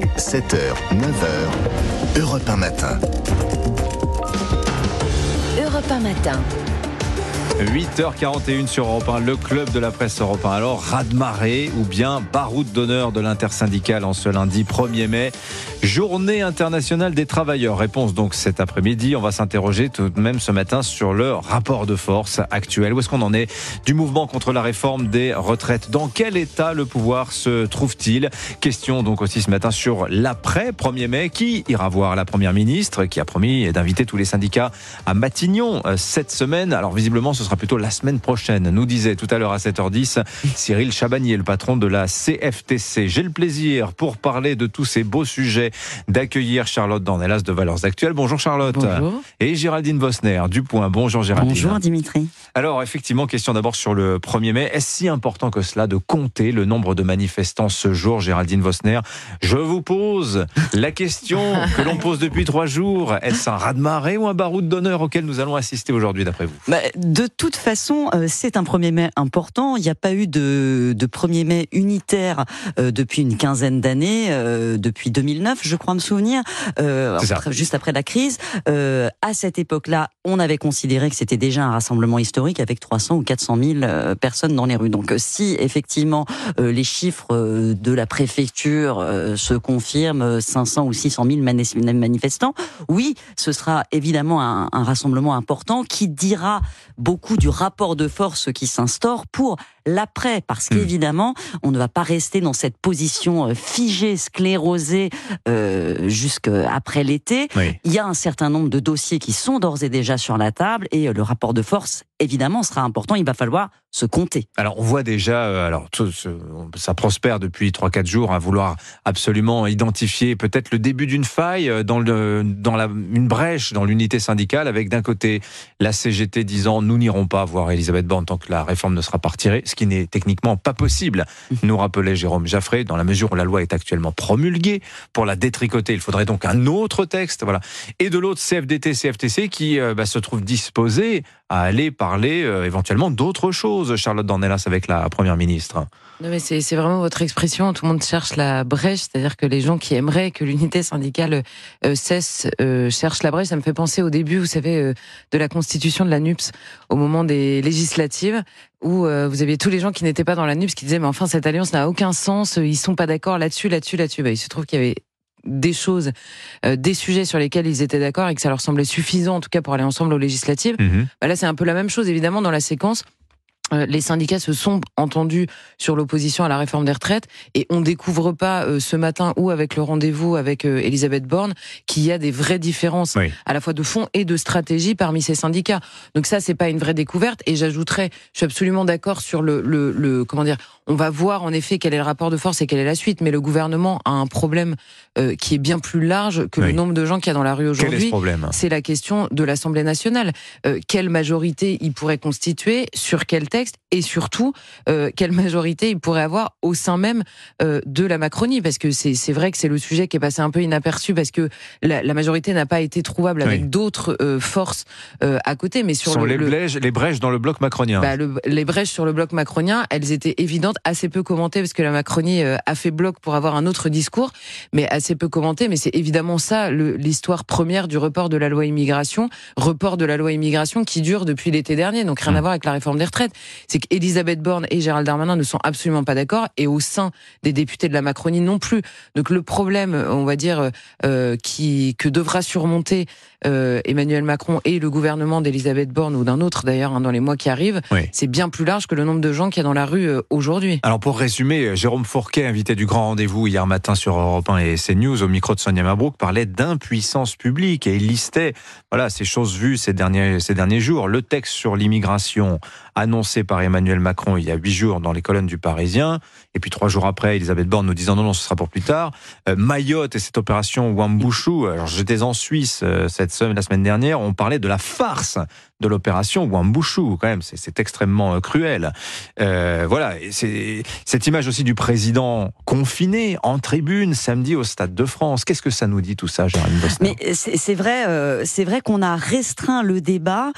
7h, 9h, Europe 1 matin. Europe 1 matin. 8h41 sur Europe 1, le club de la presse Europe 1. Alors, raz-de-marée ou bien baroud d'honneur de l'intersyndicale en ce lundi 1er mai. Journée internationale des travailleurs. Réponse donc cet après-midi. On va s'interroger tout de même ce matin sur le rapport de force actuel. Où est-ce qu'on en est du mouvement contre la réforme des retraites? Dans quel état le pouvoir se trouve-t-il? Question donc aussi ce matin sur l'après 1er mai. Qui ira voir la première ministre qui a promis d'inviter tous les syndicats à Matignon euh, cette semaine? Alors visiblement, ce sera plutôt la semaine prochaine, nous disait tout à l'heure à 7h10 Cyril Chabagnier, le patron de la CFTC. J'ai le plaisir, pour parler de tous ces beaux sujets, d'accueillir Charlotte Dornelas de Valeurs Actuelles. Bonjour Charlotte. Bonjour. Et Géraldine Vosner du Point. Bonjour Géraldine. Bonjour Dimitri. Alors effectivement, question d'abord sur le 1er mai. Est-ce si important que cela de compter le nombre de manifestants ce jour, Géraldine Vosner? Je vous pose la question que l'on pose depuis trois jours. Est-ce un raz-de-marée ou un baroud d'honneur auquel nous allons assister aujourd'hui d'après vous? Bah, De toute façon, euh, c'est un 1er mai important. Il n'y a pas eu de, de 1er mai unitaire euh, depuis une quinzaine d'années, euh, depuis 2009, je crois me souvenir, après, juste après la crise. à cette époque-là, on avait considéré que c'était déjà un rassemblement historique avec 300 ou 400 000 personnes dans les rues. Donc si effectivement les chiffres de la préfecture se confirment, 500 ou 600 000 manifestants, oui, ce sera évidemment un, un rassemblement important qui dira beaucoup du rapport de force qui s'instaure pour l'après, parce hmm. qu'évidemment, on ne va pas rester dans cette position euh, figée, sclérosée euh, jusqu'après l'été. Il y a un certain nombre de dossiers qui sont d'ores et déjà sur la table et euh, le rapport de force, évidemment, sera important. Il va falloir se compter. Alors, on voit déjà, euh, alors ça prospère depuis 3-4 jours à vouloir absolument identifier peut-être le début d'une faille dans, le, dans la, une brèche dans l'unité syndicale, avec d'un côté la CGT disant nous pas voir Elisabeth Borne tant que la réforme ne sera pas retirée ce qui n'est techniquement pas possible, nous rappelait Jérôme Jaffré, dans la mesure où la loi est actuellement promulguée. Pour la détricoter, il faudrait donc un autre texte. Voilà. Et de l'autre, CFDT, CFTC, qui euh, bah, se trouve disposé à aller parler euh, éventuellement d'autres choses, Charlotte Dornelas, avec la Première ministre. Non mais c'est vraiment votre expression, tout le monde cherche la brèche, c'est-à-dire que les gens qui aimeraient que l'unité syndicale euh, cesse cherchent la brèche. Ça me fait penser au début, vous savez, de la constitution de la NUPS, au moment des législatives où euh, vous aviez tous les gens qui n'étaient pas dans la NUPS qui disaient mais enfin cette alliance n'a aucun sens, ils sont pas d'accord là-dessus, là-dessus, là-dessus. Bah, il se trouve qu'il y avait des choses, euh, des sujets sur lesquels ils étaient d'accord et que ça leur semblait suffisant en tout cas pour aller ensemble aux législatives. Mhm. Bah, là c'est un peu la même chose évidemment dans la séquence. Euh, les syndicats se sont entendus sur l'opposition à la réforme des retraites et on découvre pas euh, ce matin ou avec le rendez-vous avec euh, Elisabeth Borne qu'il y a des vraies différences à la fois de fond et de stratégie parmi ces syndicats. Donc ça c'est pas une vraie découverte et j'ajouterais je suis absolument d'accord sur le, le, le, comment dire on va voir en effet quel est le rapport de force et quelle est la suite mais le gouvernement a un problème qui est bien plus large que le nombre de gens qu'il y a dans la rue aujourd'hui. C'est la question de l'Assemblée nationale. quelle majorité il pourrait constituer sur quel texte et surtout euh, quelle majorité il pourrait avoir au sein même euh, de la Macronie? Parce que c'est vrai que c'est le sujet qui est passé un peu inaperçu parce que la, la majorité n'a pas été trouvable avec d'autres euh, forces euh, à côté mais sur le, les, brèches, les brèches dans le bloc macronien. Bah, le, les brèches sur le bloc macronien elles étaient évidentes assez peu commentées parce que la Macronie euh, a fait bloc pour avoir un autre discours mais assez peu commentées mais c'est évidemment ça l'histoire première du report de la loi immigration report de la loi immigration qui dure depuis l'été dernier donc rien à mmh. voir avec la réforme des retraites c'est qu'Elisabeth Borne et Gérald Darmanin ne sont absolument pas d'accord, et au sein des députés de la Macronie non plus. Donc le problème, on va dire, euh, qui que devra surmonter euh, Emmanuel Macron et le gouvernement d'Elisabeth Borne ou d'un autre d'ailleurs hein, dans les mois qui arrivent, c'est bien plus large que le nombre de gens qu'il y a dans la rue euh, aujourd'hui. Alors pour résumer, Jérôme Fourquet, invité du grand rendez-vous hier matin sur Europe 1 et CNews au micro de Sonia Mabrouk, parlait d'impuissance publique et il listait voilà ces choses vues ces derniers ces derniers jours. Le texte sur l'immigration annoncé par Emmanuel Macron il y a huit jours dans les colonnes du Parisien, et puis trois jours après, Elisabeth Borne nous disant non, non, ce sera pour plus tard. Euh, Mayotte et cette opération Wambushu, alors j'étais en Suisse euh, cette semaine, la semaine dernière, on parlait de la farce de l'opération Wambushu, quand même, c'est extrêmement euh, cruel. Euh, voilà, c'est cette image aussi du président confiné en tribune samedi au Stade de France. Qu'est-ce que ça nous dit tout ça, Jérémy Mais c'est vrai, euh, vrai qu'on a restreint le débat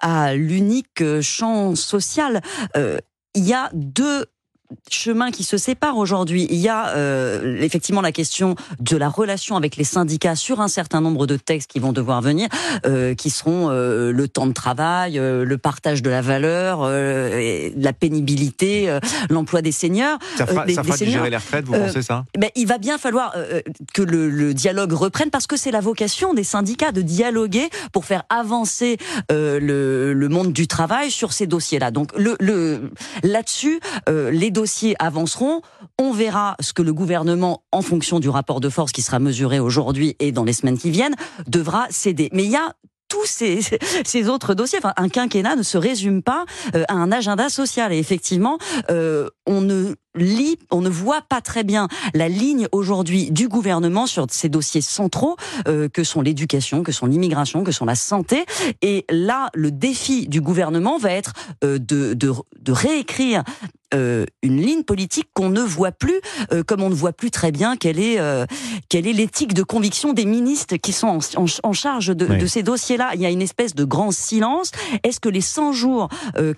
à l'unique champ social. Il y a deux chemins qui se séparent aujourd'hui. Il y a euh, effectivement la question de la relation avec les syndicats sur un certain nombre de textes qui vont devoir venir, euh, qui seront euh, le temps de travail, euh, le partage de la valeur, euh, la pénibilité, l'emploi des seniors. Ça fera, ça fera digérer les retraites, vous pensez ça? ben, Il va bien falloir que le, le, dialogue reprenne parce que c'est la vocation des syndicats de dialoguer pour faire avancer le, le, monde du travail sur ces dossiers-là. Donc le, le là-dessus, les dossiers avanceront. On verra ce que le gouvernement, en fonction du rapport de force qui sera mesuré aujourd'hui et dans les semaines qui viennent, devra céder. Mais il y a tous ces, autres dossiers. Un quinquennat ne se résume pas euh, à un agenda social. Et effectivement, euh, on ne lit, on ne voit pas très bien la ligne aujourd'hui du gouvernement sur ces dossiers centraux euh, que sont l'éducation, que sont l'immigration, que sont la santé. Et là, le défi du gouvernement va être de, de, de réécrire euh, une ligne politique qu'on ne voit plus, euh, comme on ne voit plus très bien quelle est euh, quelle est l'éthique de conviction des ministres qui sont en, charge de, de ces dossiers-là. Il y a une espèce de grand silence. Est-ce que les 100 jours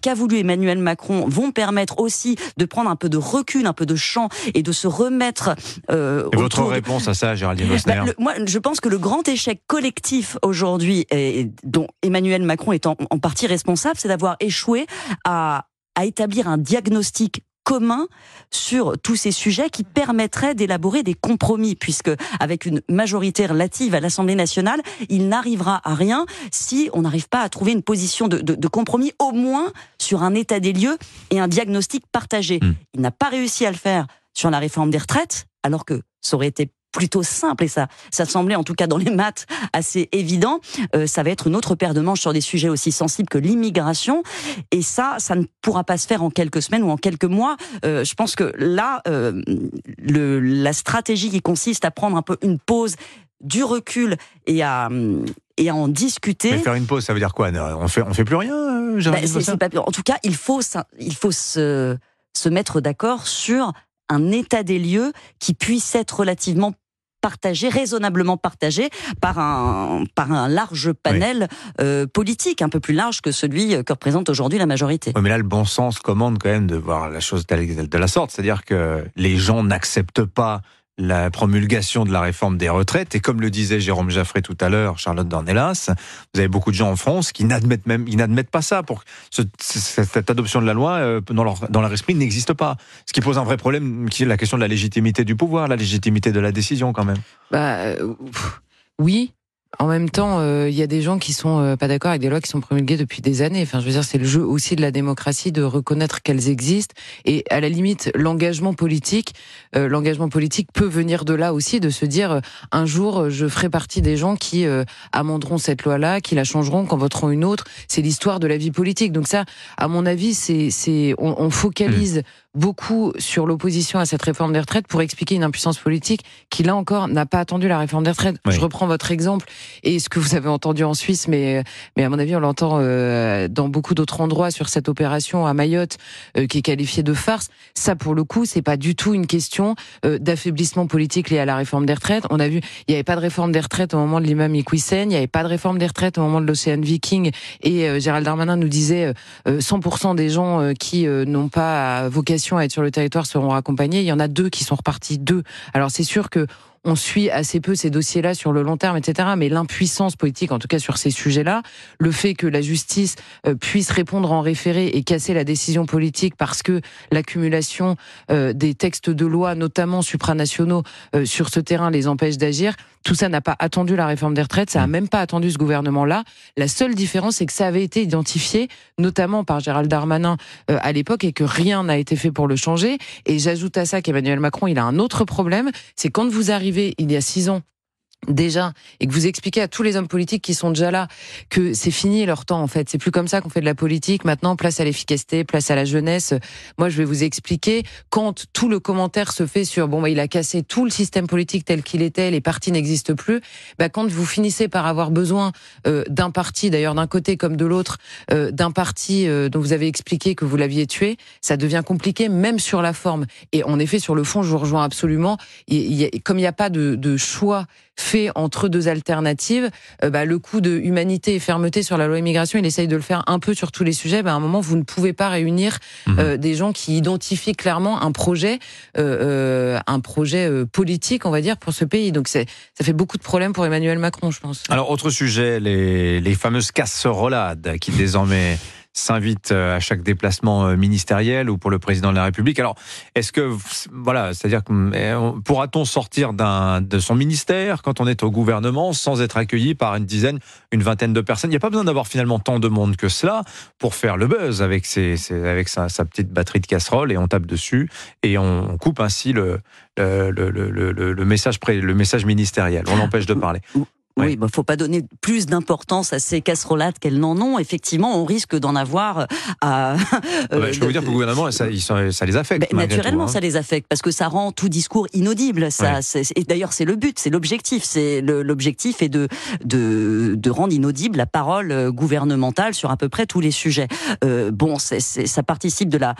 qu'a voulu Emmanuel Macron vont permettre aussi de prendre un peu de recul, un peu de champ et de se remettre et votre réponse à ça, Géraldine Bosner bah, Moi, je pense que le grand échec collectif aujourd'hui, dont Emmanuel Macron est en partie responsable, c'est d'avoir échoué à à établir un diagnostic commun sur tous ces sujets qui permettraient d'élaborer des compromis, puisque avec une majorité relative à l'Assemblée nationale, il n'arrivera à rien si on n'arrive pas à trouver une position de, de, de, compromis, au moins sur un état des lieux et un diagnostic partagé. Hmm. Il n'a pas réussi à le faire sur la réforme des retraites, alors que ça aurait été plutôt simple et ça, ça semblait en tout cas dans les maths assez évident. Euh, ça va être une autre paire de manches sur des sujets aussi sensibles que l'immigration et ça, ça ne pourra pas se faire en quelques semaines ou en quelques mois. Euh, je pense que là, euh, le, la stratégie qui consiste à prendre un peu une pause, du recul et à et à en discuter. Mais faire une pause, ça veut dire quoi? On fait on fait plus rien. Bah, pas, en tout cas, il faut il faut se se mettre d'accord sur un état des lieux qui puisse être relativement partagé, raisonnablement partagé par un, par un large panel euh, politique, un peu plus large que celui que représente aujourd'hui la majorité. mais là, le bon sens commande quand même de voir la chose de la sorte, c'est-à-dire que les gens n'acceptent pas la promulgation de la réforme des retraites. Et comme le disait Jérôme Jaffré tout à l'heure, Charlotte Dornelas, vous avez beaucoup de gens en France qui n'admettent même, n'admettent pas ça. Pour ce, cette adoption de la loi euh, dans leur dans esprit n'existe pas. Ce qui pose un vrai problème, qui est la question de la légitimité du pouvoir, la légitimité de la décision quand même. Bah euh, oui, en même temps, il euh, y a des gens qui sont euh, pas d'accord avec des lois qui sont promulguées depuis des années. Enfin, je veux dire, c'est le jeu aussi de la démocratie de reconnaître qu'elles existent. Et à la limite, l'engagement politique, euh, l'engagement politique peut venir de là aussi, de se dire un jour, je ferai partie des gens qui amenderont cette loi-là, qui la changeront, qui en voteront une autre. C'est l'histoire de la vie politique. Donc ça, à mon avis, c'est, c'est, on, on focalise. Mmh beaucoup sur l'opposition à cette réforme des retraites pour expliquer une impuissance politique qui, là encore, n'a pas attendu la réforme des retraites. Je reprends votre exemple et ce que vous avez entendu en Suisse, mais, mais à mon avis, on l'entend euh, dans beaucoup d'autres endroits sur cette opération à Mayotte euh, qui est qualifiée de farce. Ça, pour le coup, c'est pas du tout une question euh, d'affaiblissement politique lié à la réforme des retraites. On a vu, il n'y avait pas de réforme des retraites au moment de l'imam Iqwisen, il n'y avait pas de réforme des retraites au moment de l'Océan Viking et Gérald Darmanin nous disait 100% des gens qui n'ont pas vocation à être sur le territoire seront accompagnés. Il y en a deux qui sont repartis, deux. Alors c'est sûr que on suit assez peu ces dossiers-là sur le long terme, etc. Mais l'impuissance politique, en tout cas sur ces sujets-là, le fait que la justice euh, puisse répondre en référé et casser la décision politique parce que l'accumulation euh, des textes de loi, notamment supranationaux, euh, sur ce terrain les empêche d'agir, tout ça n'a pas attendu la réforme des retraites, ça n'a même pas attendu ce gouvernement-là. La seule différence, c'est que ça avait été identifié, notamment par Gérald Darmanin à l'époque, et que rien n'a été fait pour le changer. Et j'ajoute à ça qu'Emmanuel Macron, il a un autre problème, c'est quand vous arrivez il y a six ans déjà et que vous expliquez à tous les hommes politiques qui sont déjà là que c'est fini leur temps en fait. C'est plus comme ça qu'on fait de la politique. Maintenant place à l'efficacité place à la jeunesse. Moi je vais vous expliquer quand tout le commentaire se fait sur bon bah, il a cassé tout le système politique tel qu'il était les partis n'existent plus. Bah, quand vous finissez par avoir besoin euh, d'un parti d'ailleurs d'un côté comme de l'autre euh, d'un parti euh, dont vous avez expliqué que vous l'aviez tué ça devient compliqué même sur la forme. Et en effet sur le fond je vous rejoins absolument. Y a, comme il n'y a pas de, de choix fait entre deux alternatives, euh, bah, le coup de humanité et fermeté sur la loi immigration, il essaye de le faire un peu sur tous les sujets. Bah, à un moment, vous ne pouvez pas réunir mhm. euh, des gens qui identifient clairement un projet, euh, un projet politique, on va dire, pour ce pays. Donc ça fait beaucoup de problèmes pour Emmanuel Macron, je pense. Alors autre sujet, les, les fameuses casserolades qui désormais s'invite euh, à chaque déplacement euh, ministériel ou pour le président de la République. Alors, est-ce que, voilà, c'est-à-dire eh, pourra-t-on sortir de son ministère quand on est au gouvernement sans être accueilli par une dizaine, une vingtaine de personnes? Il n'y a pas besoin d'avoir finalement tant de monde que cela pour faire le buzz avec, sa, petite batterie de casserole et on tape dessus et on, coupe ainsi le, le, message, le message ministériel. On l'empêche de parler. Oui, il ne bah, faut pas donner plus d'importance à ces casserolades qu'elles n'en ont. Effectivement, on risque d'en avoir à. Ah bah, je peux vous dire que le gouvernement, ça, ça les affecte. naturellement, hein. ça les affecte parce que ça rend tout discours inaudible. Ça, et d'ailleurs, c'est le but, c'est l'objectif. C'est l'objectif est de, de de rendre inaudible la parole euh, gouvernementale sur à peu près tous les sujets. Euh, bon, ça participe de la,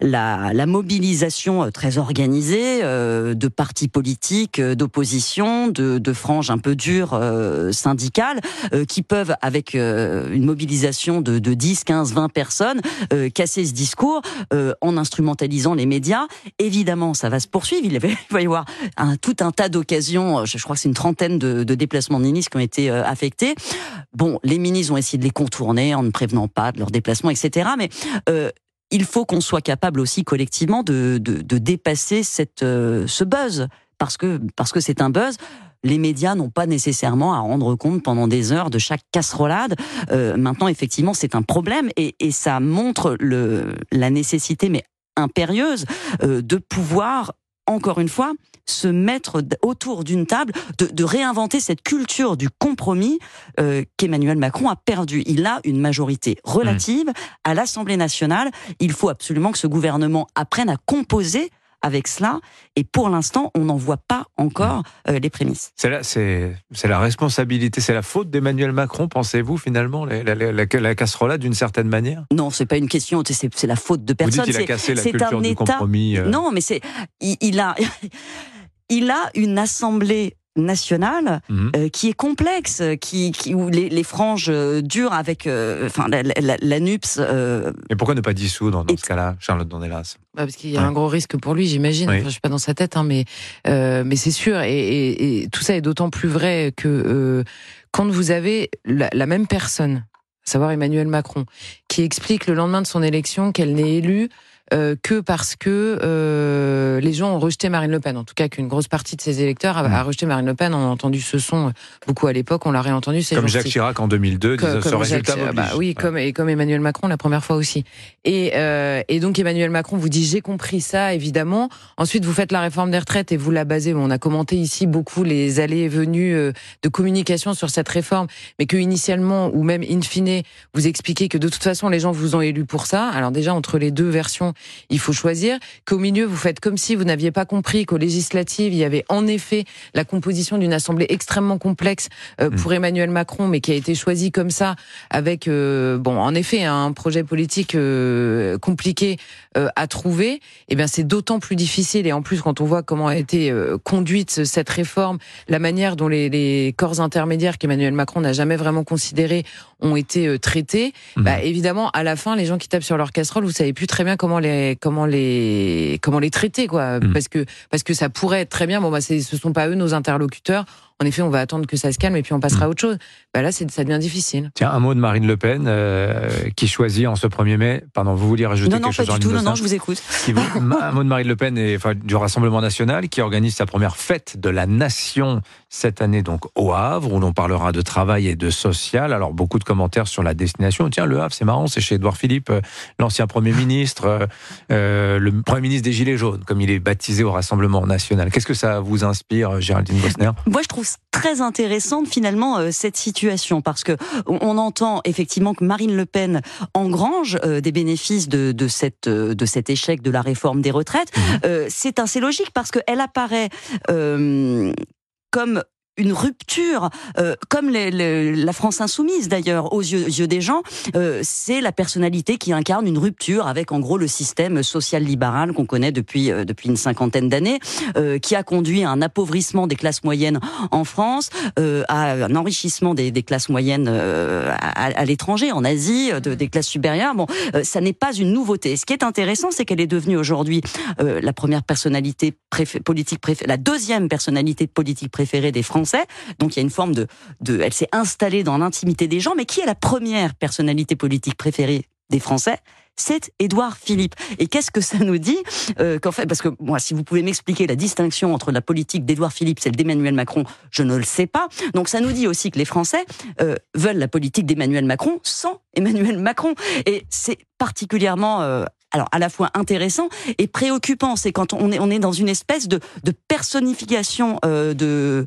la, la mobilisation euh, très organisée euh, de partis politiques, d'opposition, de, de franges un peu dures. Euh, syndicales euh, qui peuvent, avec euh, une mobilisation de, 10, 15, 20 personnes, casser ce discours en instrumentalisant les médias. Évidemment, ça va se poursuivre. Il, va y avoir tout un tas d'occasions. Je, crois que c'est une trentaine de, déplacements de ministres qui ont été affectés. Bon, les ministres ont essayé de les contourner en ne prévenant pas de leurs déplacements, etc. Mais il faut qu'on soit capable aussi collectivement de, de, dépasser cette, ce buzz parce que parce que c'est un buzz les médias n'ont pas nécessairement à rendre compte pendant des heures de chaque casserolade. Euh, maintenant, effectivement, c'est un problème et, ça montre le, la nécessité, mais impérieuse, euh, de pouvoir, encore une fois, se mettre autour d'une table, de, réinventer cette culture du compromis euh, qu'Emmanuel Macron a perdu. Il a une majorité relative à l'Assemblée nationale. Il faut absolument que ce gouvernement apprenne à composer avec cela. Et pour l'instant, on n'en voit pas encore euh, les prémices. C'est la, c'est, la responsabilité, c'est la faute d'Emmanuel Macron, pensez-vous finalement, la, la, la, casserole d'une certaine manière? Non, c'est pas une question, c'est, la faute de personne. Vous dites, il a cassé la culture du compromis. Euh. Non, mais c'est, il a, il a une assemblée nationale mhm. euh, qui est complexe, qui, qui où les, les franges euh, durent avec, euh, enfin la, la, la, NUPS. Et pourquoi ne pas dissoudre dans ce cas-là, Charlotte Dornelas bah Parce qu'il y a un gros risque pour lui, j'imagine. Enfin, je suis pas dans sa tête, hein, mais mais c'est sûr. Et, et, et, tout ça est d'autant plus vrai que quand vous avez la, même personne, à savoir Emmanuel Macron, qui explique le lendemain de son élection qu'elle n'est élue euh, que parce que euh, les gens ont rejeté Marine Le Pen. En tout cas, qu'une grosse partie de ses électeurs a, a, mmh. rejeté Marine Le Pen. On a entendu ce son beaucoup à l'époque. On l'a réentendu. Comme Jacques Chirac en 2002 disait ce résultat bah, Oui, comme et comme Emmanuel Macron la première fois aussi. Et, euh, et donc Emmanuel Macron vous dit j'ai compris ça évidemment. Ensuite vous faites la réforme des retraites et vous la basez. On a commenté ici beaucoup les allées et venues euh, de communication sur cette réforme, mais que initialement ou même in fine vous expliquez que de toute façon les gens vous ont élu pour ça. Alors déjà entre les deux versions il faut choisir, qu'au milieu, vous faites comme si vous n'aviez pas compris qu'aux législatives, il y avait en effet la composition d'une assemblée extrêmement complexe euh, mm. pour Emmanuel Macron, mais qui a été choisie comme ça, avec, euh, bon, en effet, un projet politique euh, compliqué à trouver. Eh bien, c'est d'autant plus difficile. Et en plus, quand on voit comment a été conduite cette réforme, la manière dont les, les corps intermédiaires qu'Emmanuel Macron n'a jamais vraiment considérés ont été traités, mm. bah, évidemment, à la fin, les gens qui tapent sur leur casserole, vous savez plus très bien comment les comment les comment les traiter quoi mm. parce que parce que ça pourrait être très bien bon bah ce sont pas eux nos interlocuteurs en effet, on va attendre que ça se calme et puis on passera à autre chose. Bah là, ça devient difficile. Tiens, un mot de Marine Le Pen, euh, qui choisit en ce 1er mai. Pardon, vous vouliez rajouter quelque chose Non, pas du tout. Non, non, je vous écoute. un mot de Marine Le Pen et enfin, du Rassemblement national, qui organise sa première fête de la nation cette année, donc au Havre, où l'on parlera de travail et de social. Alors, beaucoup de commentaires sur la destination. Tiens, le Havre, c'est marrant, c'est chez Edouard Philippe, euh, l'ancien Premier ministre, euh, le Premier ministre des Gilets jaunes, comme il est baptisé au Rassemblement national. Qu'est-ce que ça vous inspire, Géraldine Bosner? Moi, je trouve très intéressante finalement euh, cette situation parce que on entend effectivement que Marine Le Pen engrange euh, des bénéfices de, de, cette, euh, de cet échec de la réforme des retraites. Mmh. c'est assez logique parce qu'elle apparaît comme une rupture, comme la France insoumise d'ailleurs aux yeux, des gens. c'est la personnalité qui incarne une rupture avec en gros le système social libéral qu'on connaît depuis depuis une cinquantaine d'années, qui a conduit à un appauvrissement des classes moyennes en France, à un enrichissement des, classes moyennes à, l'étranger, en Asie, des classes supérieures. Bon, ça n'est pas une nouveauté. Ce qui est intéressant, c'est qu'elle est devenue aujourd'hui la première personnalité politique préférée, la deuxième personnalité politique préférée des Français. Donc il y a une forme de, de elle s'est installée dans l'intimité des gens. Mais qui est la première personnalité politique préférée des Français? C'est Édouard Philippe. Et qu'est-ce que ça nous dit euh, qu'en fait, parce que moi, si vous pouvez m'expliquer la distinction entre la politique d'Édouard Philippe, celle d'Emmanuel Macron, je ne le sais pas. Donc ça nous dit aussi que les Français euh, veulent la politique d'Emmanuel Macron sans Emmanuel Macron. Et c'est particulièrement euh, alors à la fois intéressant et préoccupant. C'est quand on est, on est dans une espèce de, personnification de,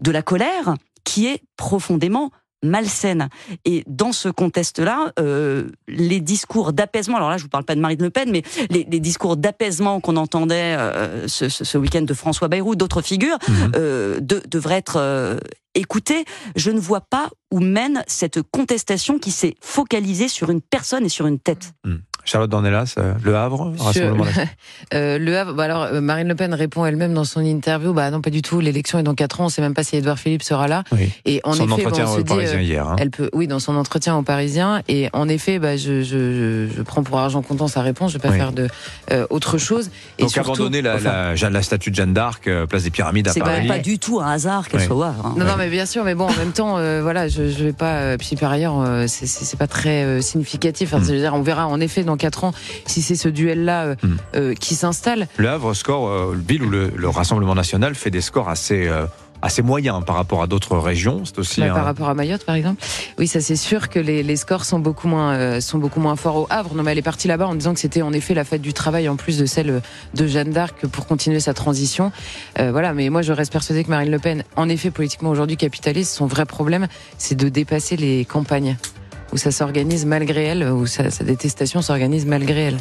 de la colère qui est profondément malsaine. Et dans ce contexte-là, euh, les discours d'apaisement, alors là je vous parle pas de Marine Le Pen, mais les, les discours d'apaisement qu'on entendait euh, ce, ce, week-end de François Bayrou, d'autres figures, mhm. euh, de, devraient être écoutées. Je ne vois pas où mène cette contestation qui s'est focalisée sur une personne et sur une tête. Charlotte Dornelas, euh, Le Havre, euh, Le Havre, bah alors euh, Marine Le Pen répond elle-même dans son interview, bah non pas du tout, l'élection est dans 4 ans, on ne sait même pas si Edouard Philippe sera là. Et en son effet, entretien au Parisien hier. Hein. Elle peut, oui, dans son entretien au Parisien, et en effet, bah, je, je, je prends pour argent comptant sa réponse, je vais pas faire de autre chose. Et Donc surtout, abandonner la, la, la, statue de Jeanne d'Arc, place des Pyramides à Paris. C'est pas du tout un hasard qu'elle soit au Havre. Hein. Non, non, mais bien sûr, mais bon, en même temps, voilà, je, je vais pas. puis par ailleurs, c'est pas très significatif. Enfin, mm. dire, on verra en effet dans 4 ans si c'est ce duel-là euh, hmm. euh, qui s'installe. Le Havre score, euh, ville où le, Rassemblement national fait des scores assez assez moyens par rapport à d'autres régions. C'est aussi bah, par rapport à Mayotte, par exemple. Oui, ça c'est sûr que les, scores sont beaucoup moins sont beaucoup moins forts au Havre. Non, mais elle est partie là-bas en disant que c'était en effet la fête du travail en plus de celle de Jeanne d'Arc pour continuer sa transition. voilà, mais moi je reste persuadée que Marine Le Pen, en effet, politiquement aujourd'hui capitaliste, son vrai problème, c'est de dépasser les campagnes où ça s'organise malgré elle, où sa détestation s'organise malgré elle.